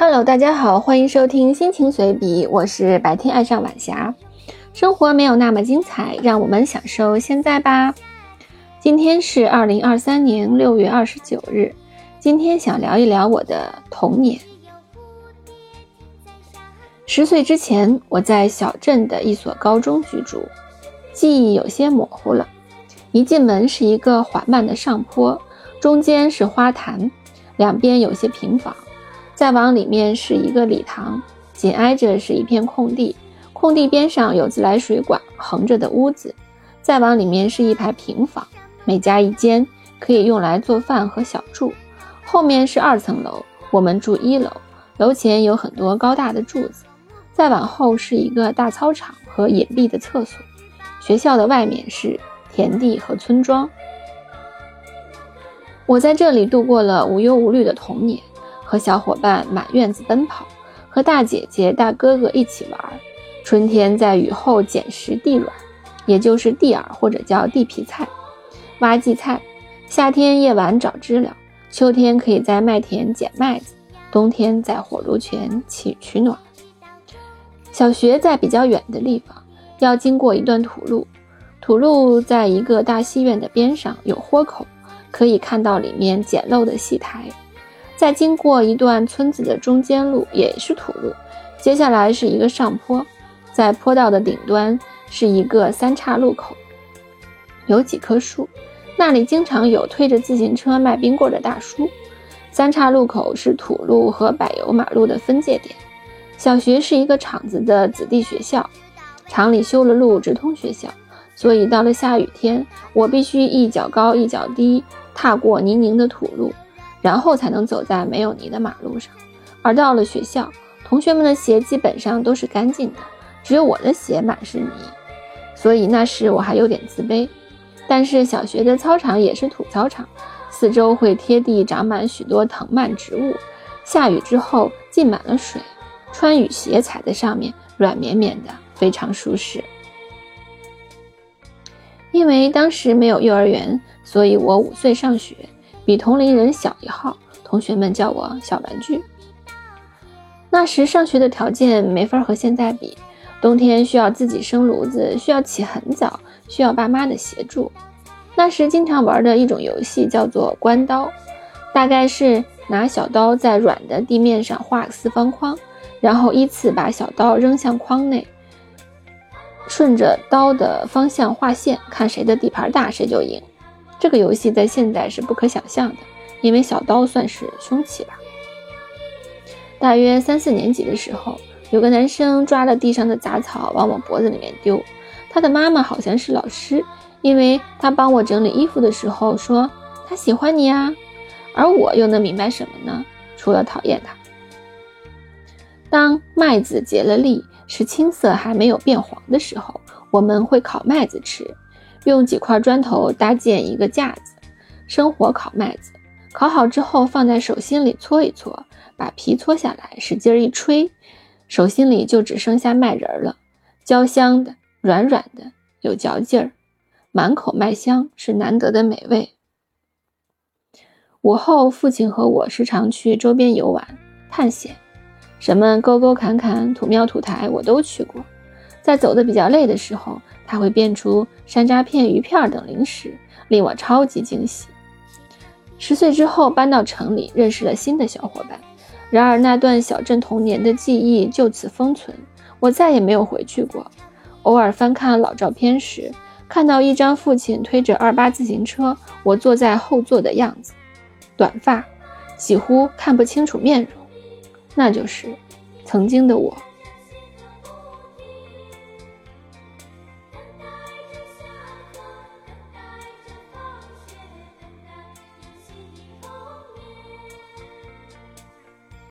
Hello，大家好，欢迎收听心情随笔，我是白天爱上晚霞。生活没有那么精彩，让我们享受现在吧。今天是二零二三年六月二十九日，今天想聊一聊我的童年。十岁之前，我在小镇的一所高中居住，记忆有些模糊了。一进门是一个缓慢的上坡，中间是花坛，两边有些平房。再往里面是一个礼堂，紧挨着是一片空地，空地边上有自来水管横着的屋子。再往里面是一排平房，每家一间，可以用来做饭和小住。后面是二层楼，我们住一楼，楼前有很多高大的柱子。再往后是一个大操场和隐蔽的厕所。学校的外面是田地和村庄。我在这里度过了无忧无虑的童年。和小伙伴满院子奔跑，和大姐姐、大哥哥一起玩。春天在雨后捡拾地卵，也就是地耳或者叫地皮菜、挖荠菜。夏天夜晚找知了，秋天可以在麦田捡麦子，冬天在火炉前取取暖。小学在比较远的地方，要经过一段土路，土路在一个大戏院的边上有豁口，可以看到里面简陋的戏台。再经过一段村子的中间路，也是土路，接下来是一个上坡，在坡道的顶端是一个三岔路口，有几棵树，那里经常有推着自行车卖冰棍的大叔。三岔路口是土路和柏油马路的分界点。小学是一个厂子的子弟学校，厂里修了路直通学校，所以到了下雨天，我必须一脚高一脚低踏过泥泞的土路。然后才能走在没有泥的马路上，而到了学校，同学们的鞋基本上都是干净的，只有我的鞋满是泥，所以那时我还有点自卑。但是小学的操场也是土操场，四周会贴地长满许多藤蔓植物，下雨之后浸满了水，穿雨鞋踩在上面软绵绵的，非常舒适。因为当时没有幼儿园，所以我五岁上学。比同龄人小一号，同学们叫我小玩具。那时上学的条件没法和现在比，冬天需要自己生炉子，需要起很早，需要爸妈的协助。那时经常玩的一种游戏叫做关刀，大概是拿小刀在软的地面上画四方框，然后依次把小刀扔向框内，顺着刀的方向画线，看谁的地盘大谁就赢。这个游戏在现在是不可想象的，因为小刀算是凶器吧。大约三四年级的时候，有个男生抓了地上的杂草往我脖子里面丢，他的妈妈好像是老师，因为他帮我整理衣服的时候说他喜欢你啊，而我又能明白什么呢？除了讨厌他。当麦子结了粒，是青色还没有变黄的时候，我们会烤麦子吃。用几块砖头搭建一个架子，生火烤麦子。烤好之后，放在手心里搓一搓，把皮搓下来，使劲一吹，手心里就只剩下麦仁了。焦香的，软软的，有嚼劲儿，满口麦香，是难得的美味。午后，父亲和我时常去周边游玩、探险，什么沟沟坎坎、土庙土台，我都去过。在走的比较累的时候，他会变出山楂片、鱼片等零食，令我超级惊喜。十岁之后搬到城里，认识了新的小伙伴，然而那段小镇童年的记忆就此封存，我再也没有回去过。偶尔翻看老照片时，看到一张父亲推着二八自行车，我坐在后座的样子，短发，几乎看不清楚面容，那就是曾经的我。